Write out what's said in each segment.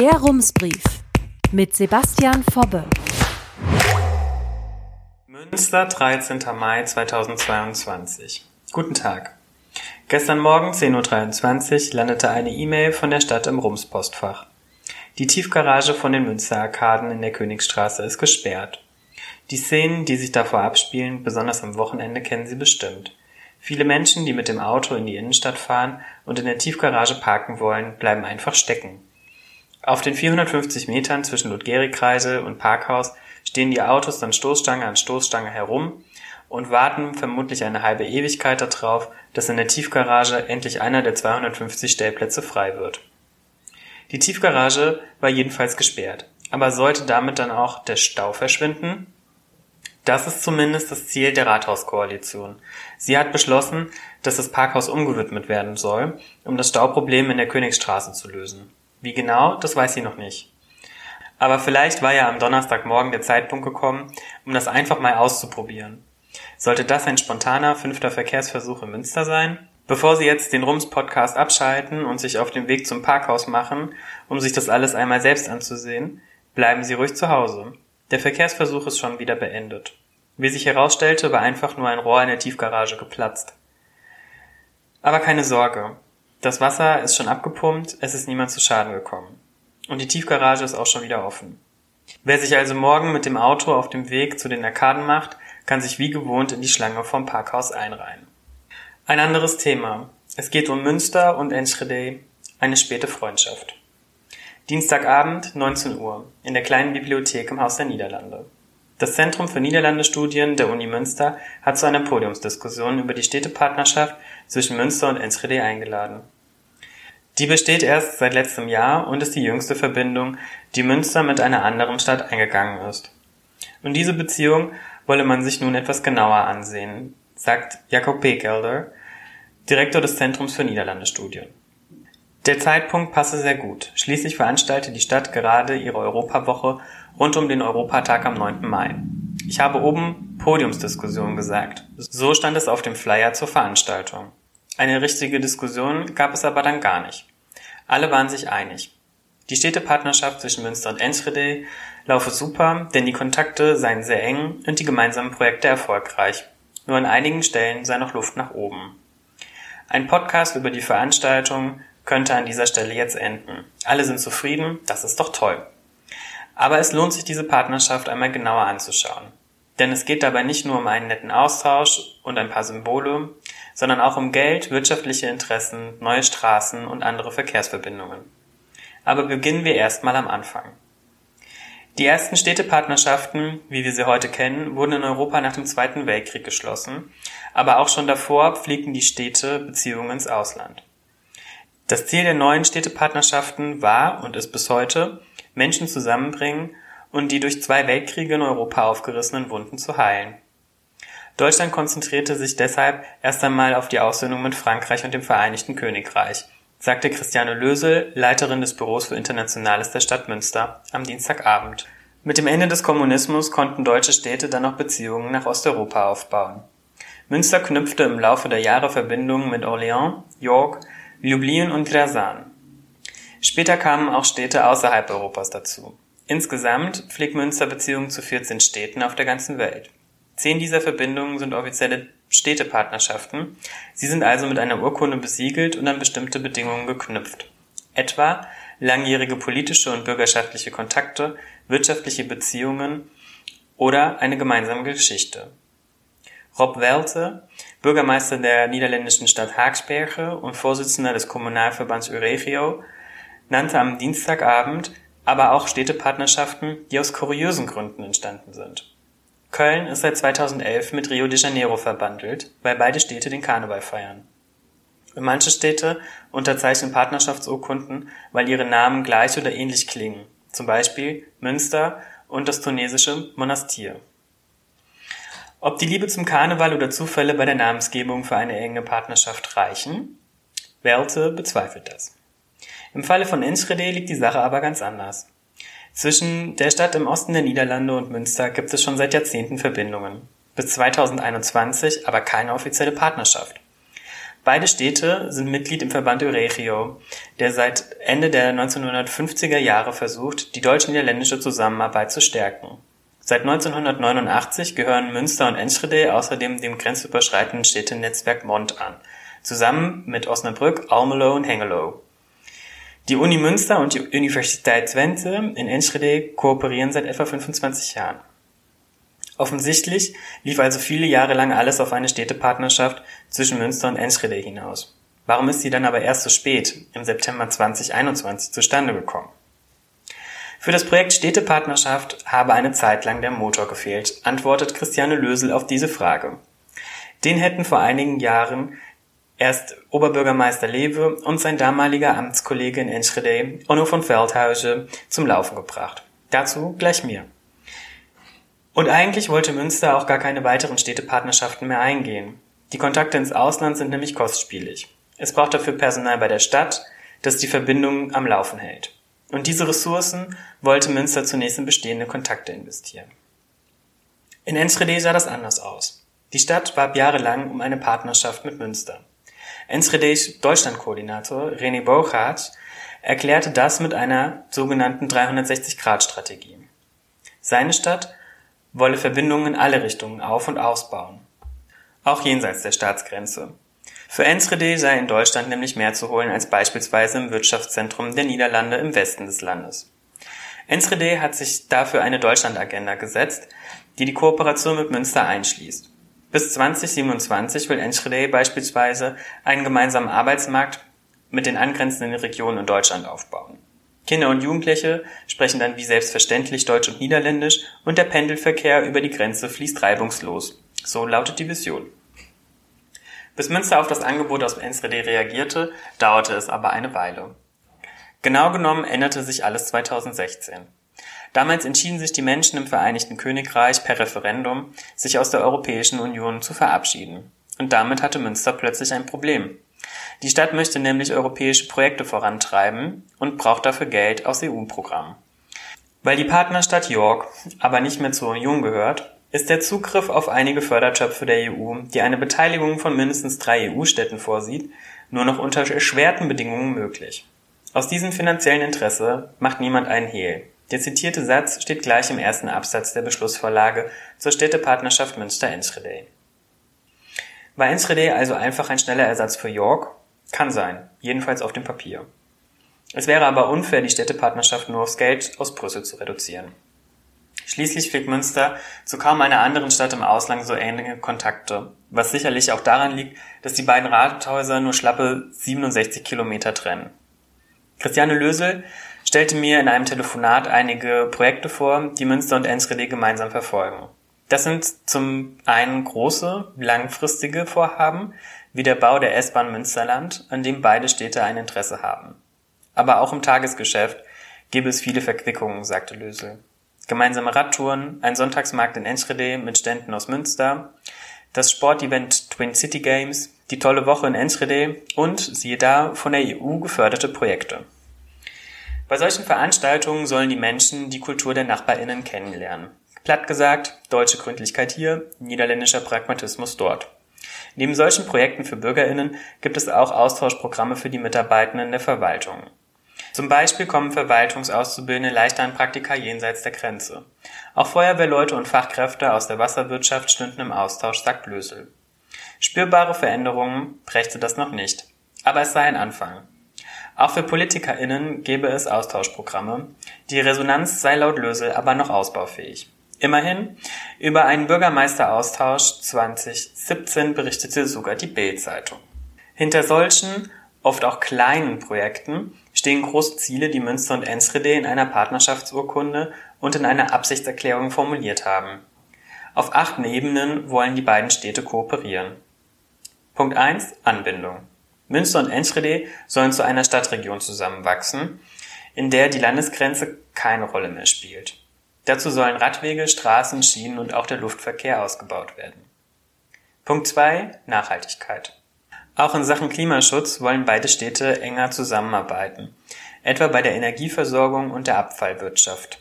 Der Rumsbrief mit Sebastian Fobbe. Münster, 13. Mai 2022. Guten Tag. Gestern Morgen 10.23 Uhr landete eine E-Mail von der Stadt im Rumspostfach. Die Tiefgarage von den Münsterarkaden in der Königstraße ist gesperrt. Die Szenen, die sich davor abspielen, besonders am Wochenende, kennen Sie bestimmt. Viele Menschen, die mit dem Auto in die Innenstadt fahren und in der Tiefgarage parken wollen, bleiben einfach stecken. Auf den 450 Metern zwischen Ludgeri-Kreisel und Parkhaus stehen die Autos dann Stoßstange an Stoßstange herum und warten vermutlich eine halbe Ewigkeit darauf, dass in der Tiefgarage endlich einer der 250 Stellplätze frei wird. Die Tiefgarage war jedenfalls gesperrt. Aber sollte damit dann auch der Stau verschwinden? Das ist zumindest das Ziel der Rathauskoalition. Sie hat beschlossen, dass das Parkhaus umgewidmet werden soll, um das Stauproblem in der Königstraße zu lösen. Wie genau, das weiß sie noch nicht. Aber vielleicht war ja am Donnerstagmorgen der Zeitpunkt gekommen, um das einfach mal auszuprobieren. Sollte das ein spontaner fünfter Verkehrsversuch in Münster sein? Bevor Sie jetzt den Rums-Podcast abschalten und sich auf den Weg zum Parkhaus machen, um sich das alles einmal selbst anzusehen, bleiben Sie ruhig zu Hause. Der Verkehrsversuch ist schon wieder beendet. Wie sich herausstellte, war einfach nur ein Rohr in der Tiefgarage geplatzt. Aber keine Sorge. Das Wasser ist schon abgepumpt, es ist niemand zu Schaden gekommen. Und die Tiefgarage ist auch schon wieder offen. Wer sich also morgen mit dem Auto auf dem Weg zu den Arkaden macht, kann sich wie gewohnt in die Schlange vom Parkhaus einreihen. Ein anderes Thema. Es geht um Münster und Enschede, eine späte Freundschaft. Dienstagabend, 19 Uhr, in der kleinen Bibliothek im Haus der Niederlande. Das Zentrum für Niederlandestudien der Uni Münster hat zu einer Podiumsdiskussion über die Städtepartnerschaft zwischen Münster und Enschede eingeladen. Die besteht erst seit letztem Jahr und ist die jüngste Verbindung, die Münster mit einer anderen Stadt eingegangen ist. Und diese Beziehung wolle man sich nun etwas genauer ansehen, sagt Jakob Pekelder, Direktor des Zentrums für Niederlandestudien. Der Zeitpunkt passe sehr gut. Schließlich veranstaltet die Stadt gerade ihre Europawoche rund um den Europatag am 9. Mai. Ich habe oben Podiumsdiskussion gesagt. So stand es auf dem Flyer zur Veranstaltung. Eine richtige Diskussion gab es aber dann gar nicht. Alle waren sich einig. Die Städtepartnerschaft zwischen Münster und Enschede laufe super, denn die Kontakte seien sehr eng und die gemeinsamen Projekte erfolgreich. Nur an einigen Stellen sei noch Luft nach oben. Ein Podcast über die Veranstaltung könnte an dieser Stelle jetzt enden. Alle sind zufrieden, das ist doch toll. Aber es lohnt sich, diese Partnerschaft einmal genauer anzuschauen. Denn es geht dabei nicht nur um einen netten Austausch und ein paar Symbole, sondern auch um Geld, wirtschaftliche Interessen, neue Straßen und andere Verkehrsverbindungen. Aber beginnen wir erstmal am Anfang. Die ersten Städtepartnerschaften, wie wir sie heute kennen, wurden in Europa nach dem Zweiten Weltkrieg geschlossen, aber auch schon davor pflegten die Städte Beziehungen ins Ausland. Das Ziel der neuen Städtepartnerschaften war und ist bis heute, Menschen zusammenbringen und die durch zwei Weltkriege in Europa aufgerissenen Wunden zu heilen. Deutschland konzentrierte sich deshalb erst einmal auf die Aussöhnung mit Frankreich und dem Vereinigten Königreich, sagte Christiane Lösel, Leiterin des Büros für Internationales der Stadt Münster, am Dienstagabend. Mit dem Ende des Kommunismus konnten deutsche Städte dann noch Beziehungen nach Osteuropa aufbauen. Münster knüpfte im Laufe der Jahre Verbindungen mit Orléans, York, Lublin und Ryazan. Später kamen auch Städte außerhalb Europas dazu. Insgesamt pflegt Münster Beziehungen zu 14 Städten auf der ganzen Welt. Zehn dieser Verbindungen sind offizielle Städtepartnerschaften. Sie sind also mit einer Urkunde besiegelt und an bestimmte Bedingungen geknüpft. Etwa langjährige politische und bürgerschaftliche Kontakte, wirtschaftliche Beziehungen oder eine gemeinsame Geschichte. Rob Welte, Bürgermeister der niederländischen Stadt Haaksberge und Vorsitzender des Kommunalverbands Euregio, nannte am Dienstagabend aber auch Städtepartnerschaften, die aus kuriösen Gründen entstanden sind. Köln ist seit 2011 mit Rio de Janeiro verbandelt, weil beide Städte den Karneval feiern. Und manche Städte unterzeichnen Partnerschaftsurkunden, weil ihre Namen gleich oder ähnlich klingen, zum Beispiel Münster und das tunesische Monastir. Ob die Liebe zum Karneval oder Zufälle bei der Namensgebung für eine enge Partnerschaft reichen? Welte bezweifelt das. Im Falle von Enschede liegt die Sache aber ganz anders. Zwischen der Stadt im Osten der Niederlande und Münster gibt es schon seit Jahrzehnten Verbindungen. Bis 2021 aber keine offizielle Partnerschaft. Beide Städte sind Mitglied im Verband Euregio, der seit Ende der 1950er Jahre versucht, die deutsch-niederländische Zusammenarbeit zu stärken. Seit 1989 gehören Münster und Enschede außerdem dem grenzüberschreitenden Städtenetzwerk Mond an, zusammen mit Osnabrück, Almelo und Hengelo. Die Uni Münster und die Universität Twente in Enschede kooperieren seit etwa 25 Jahren. Offensichtlich lief also viele Jahre lang alles auf eine Städtepartnerschaft zwischen Münster und Enschede hinaus. Warum ist sie dann aber erst so spät, im September 2021, zustande gekommen? Für das Projekt Städtepartnerschaft habe eine Zeit lang der Motor gefehlt, antwortet Christiane Lösel auf diese Frage. Den hätten vor einigen Jahren erst Oberbürgermeister Lewe und sein damaliger Amtskollege in Enschede, Onno von Feldhausen, zum Laufen gebracht. Dazu gleich mehr. Und eigentlich wollte Münster auch gar keine weiteren Städtepartnerschaften mehr eingehen. Die Kontakte ins Ausland sind nämlich kostspielig. Es braucht dafür Personal bei der Stadt, das die Verbindungen am Laufen hält. Und diese Ressourcen wollte Münster zunächst in bestehende Kontakte investieren. In Enschede sah das anders aus. Die Stadt warb jahrelang um eine Partnerschaft mit Münster. Enschedes Deutschlandkoordinator René Bochardt erklärte das mit einer sogenannten 360-Grad-Strategie. Seine Stadt wolle Verbindungen in alle Richtungen auf- und ausbauen. Auch jenseits der Staatsgrenze. Für Enschede sei in Deutschland nämlich mehr zu holen als beispielsweise im Wirtschaftszentrum der Niederlande im Westen des Landes. Enschede hat sich dafür eine Deutschlandagenda gesetzt, die die Kooperation mit Münster einschließt. Bis 2027 will Enschede beispielsweise einen gemeinsamen Arbeitsmarkt mit den angrenzenden Regionen in Deutschland aufbauen. Kinder und Jugendliche sprechen dann wie selbstverständlich Deutsch und Niederländisch und der Pendelverkehr über die Grenze fließt reibungslos. So lautet die Vision. Bis Münster auf das Angebot aus Enschede reagierte, dauerte es aber eine Weile. Genau genommen änderte sich alles 2016. Damals entschieden sich die Menschen im Vereinigten Königreich per Referendum, sich aus der Europäischen Union zu verabschieden. Und damit hatte Münster plötzlich ein Problem. Die Stadt möchte nämlich europäische Projekte vorantreiben und braucht dafür Geld aus EU-Programmen. Weil die Partnerstadt York aber nicht mehr zur Union gehört, ist der Zugriff auf einige Fördertöpfe der EU, die eine Beteiligung von mindestens drei EU-Städten vorsieht, nur noch unter erschwerten Bedingungen möglich. Aus diesem finanziellen Interesse macht niemand einen Hehl. Der zitierte Satz steht gleich im ersten Absatz der Beschlussvorlage zur Städtepartnerschaft Münster-Enschede. War Enschede also einfach ein schneller Ersatz für York? Kann sein, jedenfalls auf dem Papier. Es wäre aber unfair, die Städtepartnerschaft nur aufs Geld aus Brüssel zu reduzieren. Schließlich pflegt Münster zu kaum einer anderen Stadt im Ausland so ähnliche Kontakte, was sicherlich auch daran liegt, dass die beiden Rathäuser nur schlappe 67 Kilometer trennen. Christiane Lösel stellte mir in einem Telefonat einige Projekte vor, die Münster und Enschede gemeinsam verfolgen. Das sind zum einen große, langfristige Vorhaben, wie der Bau der S-Bahn Münsterland, an dem beide Städte ein Interesse haben. Aber auch im Tagesgeschäft gäbe es viele Verquickungen, sagte Lösel. Gemeinsame Radtouren, ein Sonntagsmarkt in Enschede mit Ständen aus Münster, das Sportevent Twin City Games, die tolle Woche in Enschede und, siehe da, von der EU geförderte Projekte. Bei solchen Veranstaltungen sollen die Menschen die Kultur der NachbarInnen kennenlernen. Platt gesagt, deutsche Gründlichkeit hier, niederländischer Pragmatismus dort. Neben solchen Projekten für BürgerInnen gibt es auch Austauschprogramme für die Mitarbeitenden der Verwaltung. Zum Beispiel kommen Verwaltungsauszubildende leichter an Praktika jenseits der Grenze. Auch Feuerwehrleute und Fachkräfte aus der Wasserwirtschaft stünden im Austausch, sagt Blösel. Spürbare Veränderungen brächte das noch nicht. Aber es sei ein Anfang. Auch für PolitikerInnen gäbe es Austauschprogramme. Die Resonanz sei laut Lösel aber noch ausbaufähig. Immerhin, über einen Bürgermeisteraustausch 2017 berichtete sogar die Bild-Zeitung. Hinter solchen, oft auch kleinen Projekten stehen große Ziele, die Münster und Enschede in einer Partnerschaftsurkunde und in einer Absichtserklärung formuliert haben. Auf acht Ebenen wollen die beiden Städte kooperieren. Punkt 1. Anbindung. Münster und Enschede sollen zu einer Stadtregion zusammenwachsen, in der die Landesgrenze keine Rolle mehr spielt. Dazu sollen Radwege, Straßen, Schienen und auch der Luftverkehr ausgebaut werden. Punkt 2. Nachhaltigkeit. Auch in Sachen Klimaschutz wollen beide Städte enger zusammenarbeiten, etwa bei der Energieversorgung und der Abfallwirtschaft.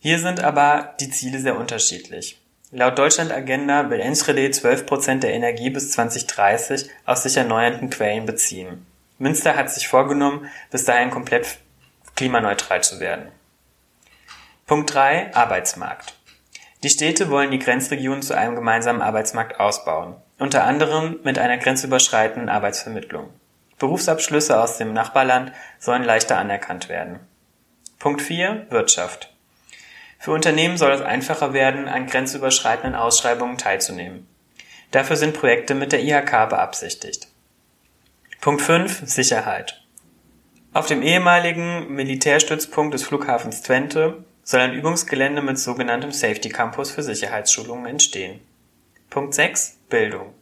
Hier sind aber die Ziele sehr unterschiedlich. Laut Deutschland Agenda will Enschede 12 Prozent der Energie bis 2030 aus sich erneuernden Quellen beziehen. Münster hat sich vorgenommen, bis dahin komplett klimaneutral zu werden. Punkt 3. Arbeitsmarkt. Die Städte wollen die Grenzregionen zu einem gemeinsamen Arbeitsmarkt ausbauen, unter anderem mit einer grenzüberschreitenden Arbeitsvermittlung. Berufsabschlüsse aus dem Nachbarland sollen leichter anerkannt werden. Punkt 4. Wirtschaft. Für Unternehmen soll es einfacher werden, an grenzüberschreitenden Ausschreibungen teilzunehmen. Dafür sind Projekte mit der IHK beabsichtigt. Punkt 5. Sicherheit. Auf dem ehemaligen Militärstützpunkt des Flughafens Twente soll ein Übungsgelände mit sogenanntem Safety Campus für Sicherheitsschulungen entstehen. Punkt 6. Bildung.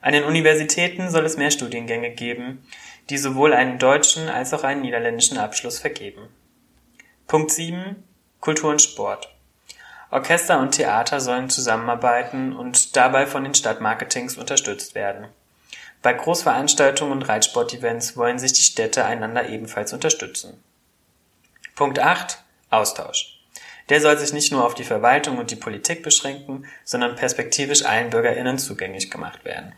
An den Universitäten soll es mehr Studiengänge geben, die sowohl einen deutschen als auch einen niederländischen Abschluss vergeben. Punkt 7. Kultur und Sport. Orchester und Theater sollen zusammenarbeiten und dabei von den Stadtmarketings unterstützt werden. Bei Großveranstaltungen und Reitsportevents wollen sich die Städte einander ebenfalls unterstützen. Punkt 8. Austausch. Der soll sich nicht nur auf die Verwaltung und die Politik beschränken, sondern perspektivisch allen BürgerInnen zugänglich gemacht werden.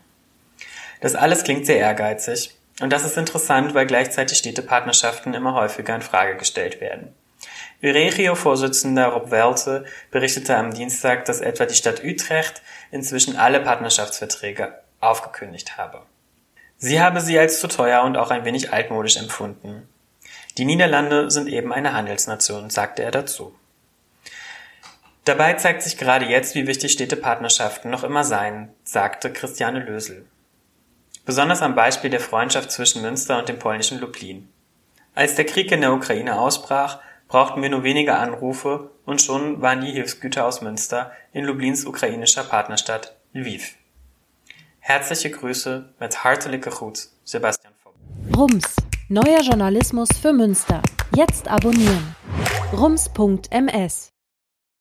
Das alles klingt sehr ehrgeizig. Und das ist interessant, weil gleichzeitig Städtepartnerschaften immer häufiger in Frage gestellt werden. Viregio-Vorsitzender Rob Welte berichtete am Dienstag, dass etwa die Stadt Utrecht inzwischen alle Partnerschaftsverträge aufgekündigt habe. Sie habe sie als zu teuer und auch ein wenig altmodisch empfunden. Die Niederlande sind eben eine Handelsnation, sagte er dazu. Dabei zeigt sich gerade jetzt, wie wichtig Städtepartnerschaften noch immer seien, sagte Christiane Lösel. Besonders am Beispiel der Freundschaft zwischen Münster und dem polnischen Lublin. Als der Krieg in der Ukraine ausbrach, brauchten wir nur wenige Anrufe und schon waren die Hilfsgüter aus Münster in Lublins ukrainischer Partnerstadt Lviv. Herzliche Grüße mit hartelijke groet, Sebastian Vogt. Rums, neuer Journalismus für Münster. Jetzt abonnieren. rums.ms